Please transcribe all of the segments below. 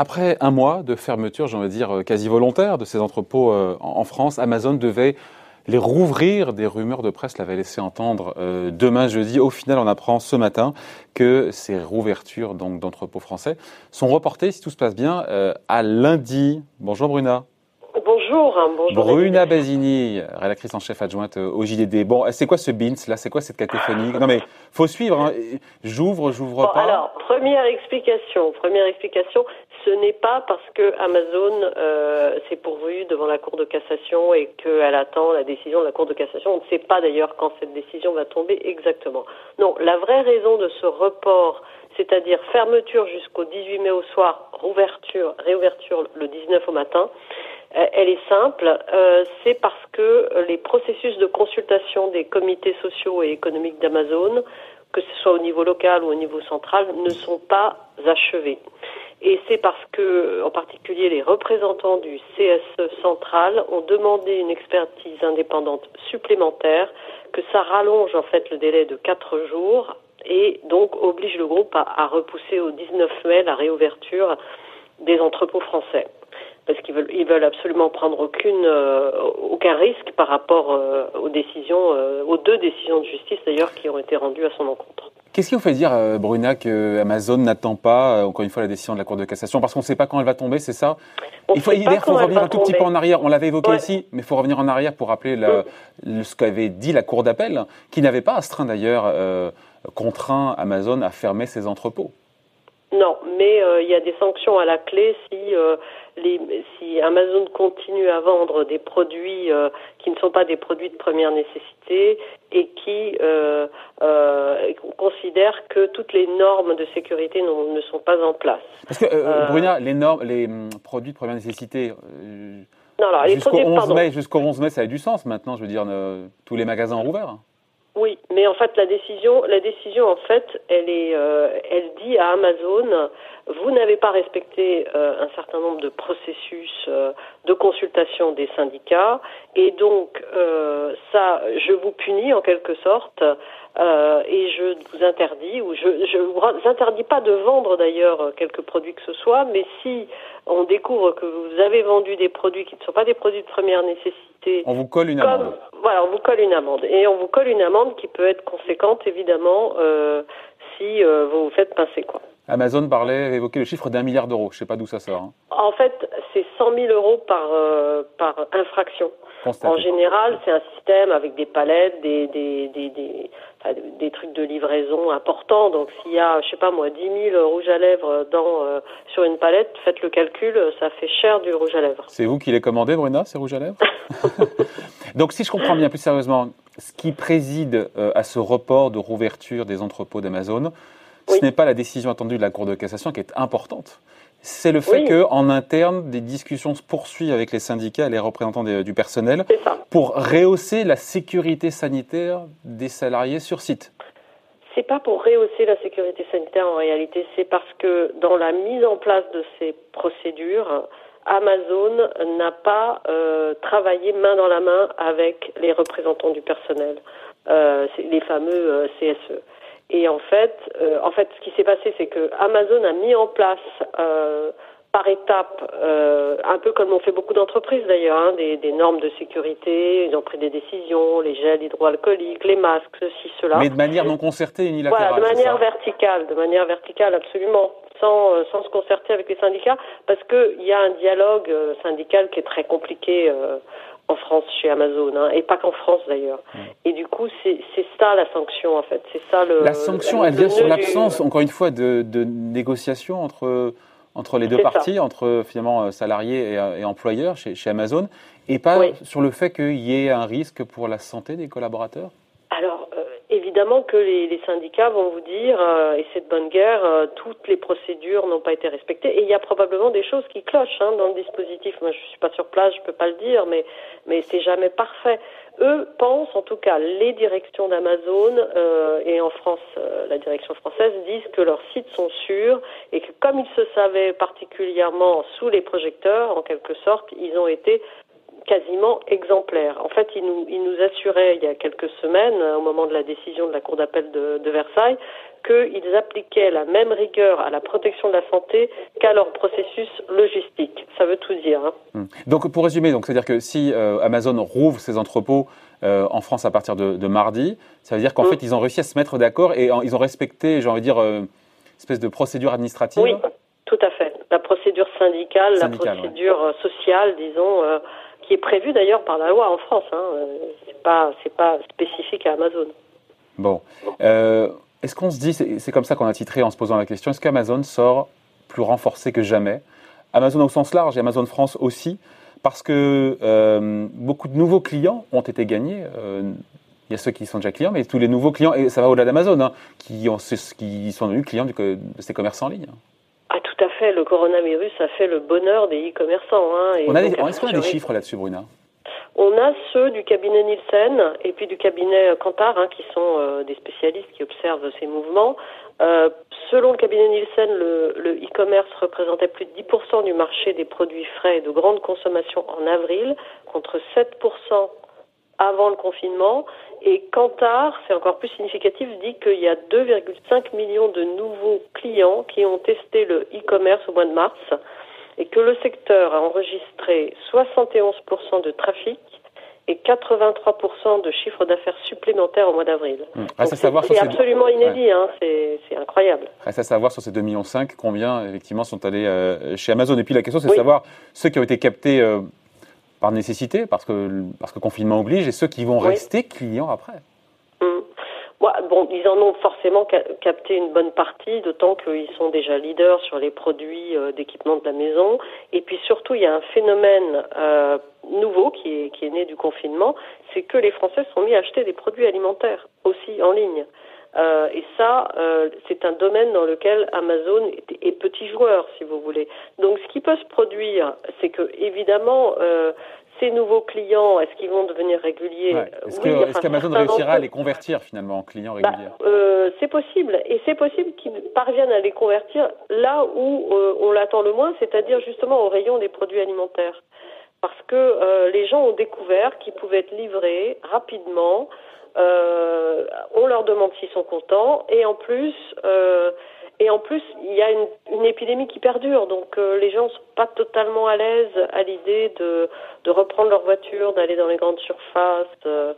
Après un mois de fermeture, j'ai envie de dire euh, quasi volontaire de ces entrepôts euh, en France, Amazon devait les rouvrir. Des rumeurs de presse l'avaient laissé entendre euh, demain jeudi. Au final, on apprend ce matin que ces rouvertures donc d'entrepôts français sont reportées, si tout se passe bien, à lundi. Bonjour Bruna. Bonjour, hein, bonjour. Bruna Basini, rédactrice en chef adjointe au JDD. Bon, c'est quoi ce BINS là? C'est quoi cette cacophonie Non mais faut suivre. Hein. J'ouvre, j'ouvre pas. Alors première explication, première explication, ce n'est pas parce que Amazon euh, s'est pourvu devant la Cour de cassation et qu'elle attend la décision de la Cour de cassation. On ne sait pas d'ailleurs quand cette décision va tomber exactement. Non, la vraie raison de ce report, c'est-à-dire fermeture jusqu'au 18 mai au soir, rouverture, réouverture le 19 au matin, elle est simple. Euh, c'est parce que les processus de consultation des comités sociaux et économiques d'Amazon, que ce soit au niveau local ou au niveau central, ne sont pas achevés. Et c'est parce que, en particulier, les représentants du CSE central ont demandé une expertise indépendante supplémentaire, que ça rallonge en fait le délai de quatre jours et donc oblige le groupe à, repousser au 19 mai la réouverture des entrepôts français parce qu'ils veulent, ils veulent absolument prendre aucune, euh, aucun risque par rapport euh, aux décisions, euh, aux deux décisions de justice d'ailleurs qui ont été rendues à son encontre. Qu'est-ce qui vous fait dire, Bruna, que Amazon n'attend pas, encore une fois, la décision de la Cour de cassation? Parce qu'on ne sait pas quand elle va tomber, c'est ça? Il faut, faut revenir un tout petit peu en arrière. On l'avait évoqué ici, mais il faut revenir en arrière pour rappeler le, ce qu'avait dit la Cour d'appel, qui n'avait pas astreint d'ailleurs, contraint Amazon à fermer ses entrepôts. Non, mais il y a des sanctions à la clé si si Amazon continue à vendre des produits euh, qui ne sont pas des produits de première nécessité et qui euh, euh, considère que toutes les normes de sécurité ne sont pas en place. Parce que Bruna, les normes, les hum, produits de première nécessité. jusqu'au 11 mai, jusqu'au 11 mai, ça a du sens maintenant. Je veux dire, tous les magasins ont rouvert. Oui, mais en fait la décision, la décision en fait, elle est, euh, elle dit à Amazon, vous n'avez pas respecté euh, un certain nombre de processus euh, de consultation des syndicats, et donc ça, je vous punis en quelque sorte, et je vous interdis, ou je, je vous interdis pas de vendre d'ailleurs quelques produits que ce soit, mais si on découvre que vous avez vendu des produits qui ne sont pas des produits de première nécessité, on vous colle une amende. Voilà, on vous colle une amende. Et on vous colle une amende qui peut être conséquente, évidemment, euh, euh, vous vous faites pincer. Quoi. Amazon parlait, évoquait le chiffre d'un milliard d'euros. Je ne sais pas d'où ça sort. Hein. En fait, c'est 100 000 euros par, euh, par infraction. En général, c'est un système avec des palettes, des, des, des, des, des trucs de livraison importants. Donc, s'il y a, je sais pas moi, 10 000 rouges à lèvres dans, euh, sur une palette, faites le calcul, ça fait cher du rouge à lèvres. C'est vous qui les commandez, Bruna, ces rouges à lèvres? Donc, si je comprends bien plus sérieusement, ce qui préside euh, à ce report de rouverture des entrepôts d'Amazon, ce n'est pas la décision attendue de la Cour de cassation qui est importante. C'est le fait qu'en interne, des discussions se poursuivent avec les syndicats et les représentants du personnel pour rehausser la sécurité sanitaire des salariés sur site. C'est pas pour rehausser la sécurité sanitaire en réalité, c'est parce que dans la mise en place de ces procédures, Amazon n'a pas euh, travaillé main dans la main avec les représentants du personnel, euh, les fameux euh, CSE. Et en fait, euh, en fait, ce qui s'est passé, c'est que Amazon a mis en place euh, par étapes, euh, un peu comme ont fait beaucoup d'entreprises d'ailleurs, hein, des, des, normes de sécurité. Ils ont pris des décisions, les gels hydroalcooliques, les masques, ceci, cela. Mais de manière non concertée, unilatérale. Voilà, de manière verticale, de manière verticale, absolument, sans, euh, sans se concerter avec les syndicats, parce qu'il y a un dialogue euh, syndical qui est très compliqué en France chez Amazon, hein, et pas qu'en France d'ailleurs. Et du coup, c'est ça la sanction en fait. C'est ça le. La sanction, elle vient sur l'absence, encore une fois, de, de négociation entre entre les deux parties, entre finalement euh, salariés et, et employeurs chez, chez, Amazon, et pas sur le fait qu'il y ait un risque pour la santé des collaborateurs? Évidemment que les, syndicats vont vous dire, euh, et c'est de bonne guerre, euh, toutes les procédures n'ont pas été respectées. Et il y a probablement des choses qui clochent hein, dans le dispositif. Moi, je suis pas sur place, je peux pas le dire, mais mais c'est jamais parfait. Eux pensent, en tout cas, les directions d'Amazon euh, et en France, la direction française disent que leurs sites sont sûrs et que comme ils se savaient particulièrement sous les projecteurs, en quelque sorte, ils ont été quasiment exemplaire. En fait, il nous, il nous assurait il y a quelques semaines, au moment de la décision de la Cour d'appel de, de Versailles, qu'ils appliquaient la même rigueur à la protection de la santé qu'à leur processus logistique. Ça veut tout dire. Hein. Hmm. Donc, pour résumer, donc c'est-à-dire que si euh, Amazon rouvre ses entrepôts euh, en France à partir de, de mardi, ça veut dire qu'en hmm. fait, ils ont réussi à se mettre d'accord et ils ont respecté, j'ai envie de dire, euh, une espèce de procédure administrative. Oui, tout à fait. La procédure syndicale, la procédure euh, sociale, disons, euh, qui est prévue d'ailleurs par la loi en France. Hein. C'est pas, c'est pas spécifique à Amazon. Bon. Euh, est-ce qu'on se dit, c'est comme ça qu'on a titré en se posant la question, est-ce qu'Amazon sort plus renforcé que jamais? Amazon au sens large et Amazon France aussi, parce que beaucoup de nouveaux clients ont été gagnés. il y a ceux qui sont déjà clients, mais tous les nouveaux clients, et ça va au-delà d'Amazon, hein, qui, ont, qui sont devenus clients de ces commerces en ligne. Ah, tout à fait. Le coronavirus a fait le bonheur des e-commerçants. Hein, est-ce qu'on a des chiffres là-dessus, Bruna? On a ceux du cabinet Nielsen et puis du cabinet Kantar, hein, qui sont euh, des spécialistes qui observent ces mouvements. Euh, selon le cabinet Nielsen, le e-commerce représentait plus de 10% du marché des produits frais et de grande consommation en avril, contre 7% avant le confinement. Et Kantar, c'est encore plus significatif, dit qu'il y a 2,5 millions de nouveaux clients qui ont testé le e-commerce au mois de mars et que le secteur a enregistré 71% de trafic et 83% de chiffre d'affaires supplémentaires au mois d'avril. Mmh. C'est absolument inédit, hein, c'est incroyable. Reste à savoir sur ces 2,5 millions, combien effectivement sont allés euh, chez Amazon. Et puis la question, c'est de savoir ceux qui ont été captés euh, par nécessité, parce que, parce que confinement oblige, et ceux qui vont rester clients après. Hum. bon, ils en ont forcément capté une bonne partie, d'autant qu'ils sont déjà leaders sur les produits euh, d'équipement de la maison. Et puis surtout, il y a un phénomène euh, nouveau qui est, qui est né du confinement, c'est que les Français sont mis à acheter des produits alimentaires aussi en ligne. Euh, et ça, euh, c'est un domaine dans lequel Amazon est, petit joueur, si vous voulez. Donc, ce qui peut se produire, c'est que évidemment, euh, ces nouveaux clients, est-ce qu'ils vont devenir réguliers Est-ce qu'Amazon réussira à les convertir finalement en clients bah, réguliers C'est possible, et c'est possible qu'ils parviennent à les convertir là où on l'attend le moins, c'est-à-dire justement au rayon des produits alimentaires. Parce que les gens ont découvert qu'ils pouvaient être livrés rapidement euh, on leur demande s'ils sont contents. Et en plus euh, et en plus il y a une, épidémie qui perdure. Donc euh, les gens sont pas totalement à l'aise à l'idée de, de reprendre leur voiture d'aller dans les grandes surfaces euh,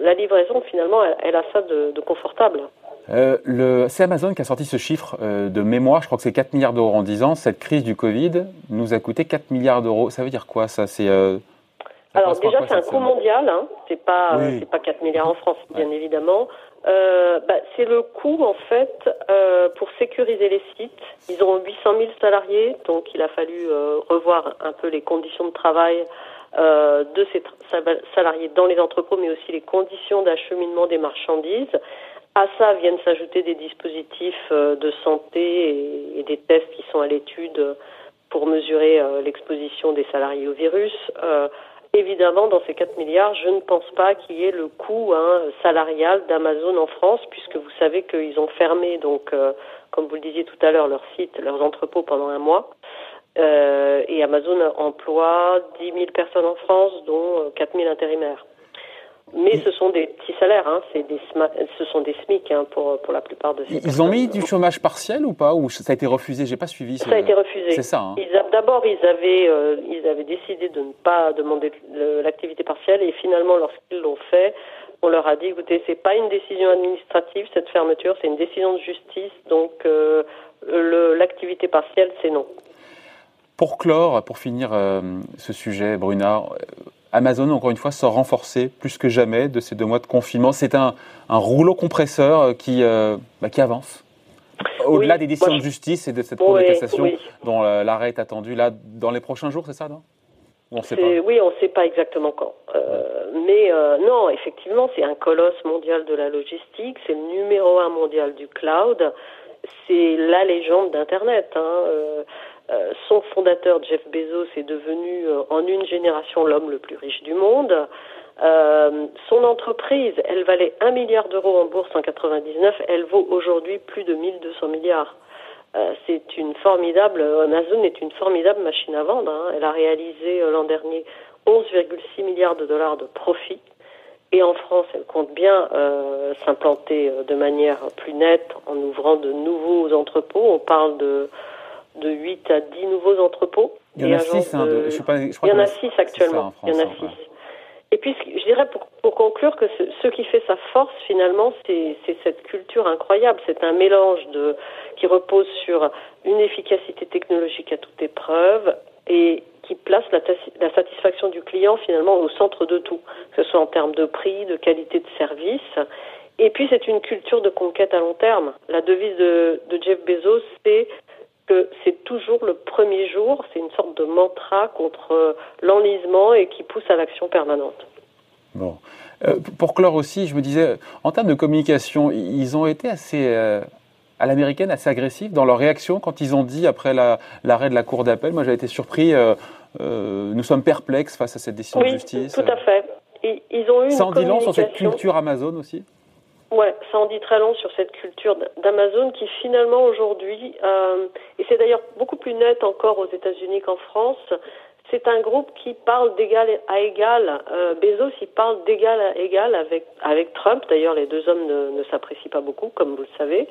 la livraison finalement elle, a ça de, confortable. Euh, c'est Amazon qui a sorti ce chiffre de mémoire, je crois que c'est 4 milliards d'euros en 10 ans. Cette crise du Covid nous a coûté 4 milliards d'euros. Ça veut dire quoi ça? C'est alors déjà, c'est un coût mondial, hein. c'est pas c'est pas 4 milliards en France, bien évidemment. Euh, bah, c'est le coût en fait euh, pour sécuriser les sites. Ils ont 800 000 salariés, donc il a fallu euh, revoir un peu les conditions de travail euh, de ces salariés dans les entrepôts, mais aussi les conditions d'acheminement des marchandises. À ça viennent s'ajouter des dispositifs euh, de santé et, et, des tests qui sont à l'étude pour mesurer l'exposition des salariés au virus. Évidemment, dans ces 4 milliards, je ne pense pas qu'il y ait le coût hein, salarial d'Amazon en France, puisque vous savez qu'ils ont fermé, donc, euh, comme vous le disiez tout à l'heure, leurs sites, leurs entrepôts pendant un mois. Euh, et Amazon emploie 10 000 personnes en France, dont 4 euh, 000 intérimaires. Mais ce sont des petits salaires, hein, c'est des ce sont des SMIC hein, pour, pour la plupart de ces Ils ont mis du chômage partiel ou pas Ou ça a été refusé? J'ai pas suivi. Ça a été refusé. C'est ça. Hein. D'abord, ils avaient, euh, ils avaient décidé de ne pas demander l'activité partielle et finalement, lorsqu'ils l'ont fait, on leur a dit écoutez, c'est pas une décision administrative cette fermeture, c'est une décision de justice, donc euh, l'activité partielle, c'est non. Pour clore, pour finir euh, ce sujet, Bruna, Amazon, encore une fois, sort renforcé plus que jamais de ces deux mois de confinement. C'est un, rouleau compresseur qui, euh, bah, qui avance. Au-delà des décisions de justice et de cette cour de cassation dont euh, l'arrêt est attendu là dans les prochains jours, c'est ça, non? On sait pas. Oui, on ne sait pas exactement quand. Euh, mais non, effectivement, c'est un colosse mondial de la logistique, c'est le numéro un mondial du cloud, c'est la légende d'Internet. Hein. Euh, son fondateur, Jeff Bezos, est devenu euh, en une génération l'homme le plus riche du monde. Euh, son entreprise, elle valait un milliard d'euros en bourse en 99, elle vaut aujourd'hui plus de 1200 milliards. c'est une formidable, Amazon est une formidable machine à vendre. Hein. Elle a réalisé l'an dernier 11,6 milliards de dollars de profit. Et en France, elle compte bien euh, s'implanter de manière plus nette en ouvrant de nouveaux entrepôts. On parle de, de 8 à 10 nouveaux entrepôts. Il y en a 6, hein, je, pas, je crois Il y en a 6 actuellement. France, il y en a 6. Et puis, je dirais pour, pour conclure que ce, ce, qui fait sa force, finalement, c'est cette culture incroyable. C'est un mélange de, qui repose sur une efficacité technologique à toute épreuve et qui place la, la, satisfaction du client finalement au centre de tout, que ce soit en termes de prix, de qualité de service. Et puis c'est une culture de conquête à long terme. La devise de, de Jeff Bezos, c'est que c'est toujours le premier jour, c'est une sorte de mantra contre l'enlisement et qui pousse à l'action permanente. Bon. Euh, pour clore aussi, je me disais, en termes de communication, ils ont été assez, euh, à l'américaine, assez agressifs dans leur réaction quand ils ont dit, après l'arrêt de la Cour d'appel, moi j'ai été surpris, euh, nous sommes perplexes face à cette décision de justice. tout à fait. Ils, ont eu Ça en dit long sur cette culture Amazon aussi? Ouais, ça en dit très long sur cette culture d'Amazon qui finalement aujourd'hui, euh, et c'est d'ailleurs beaucoup plus net encore aux États-Unis qu'en France, c'est un groupe qui parle d'égal à égal. Euh, Bezos, il parle d'égal à égal avec avec Trump. D'ailleurs, les deux hommes ne, ne s'apprécient pas beaucoup, comme vous le savez,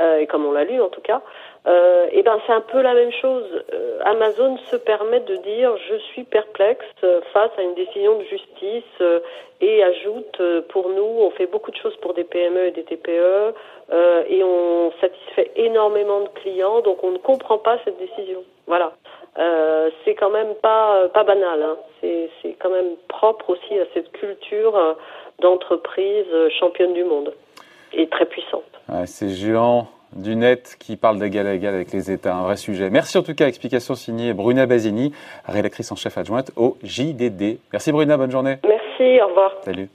euh, et comme on l'a lu en tout cas. Euh, et ben c'est un peu la même chose. Euh, Amazon se permet de dire je suis perplexe face à une décision de justice euh, et ajoute pour nous on fait beaucoup de choses pour des PME et des TPE et on satisfait énormément de clients donc on ne comprend pas cette décision. Voilà. c'est quand même pas pas banal. Hein. C'est quand même propre aussi à cette culture d'entreprise championne du monde et très puissante. Ouais, c'est géant du net qui parle d'égal à égal avec les États, un vrai sujet. Merci en tout cas, explication signée Bruna Basini, rédactrice en chef adjointe au JDD. Merci Bruna, bonne journée. Merci, au revoir. Salut.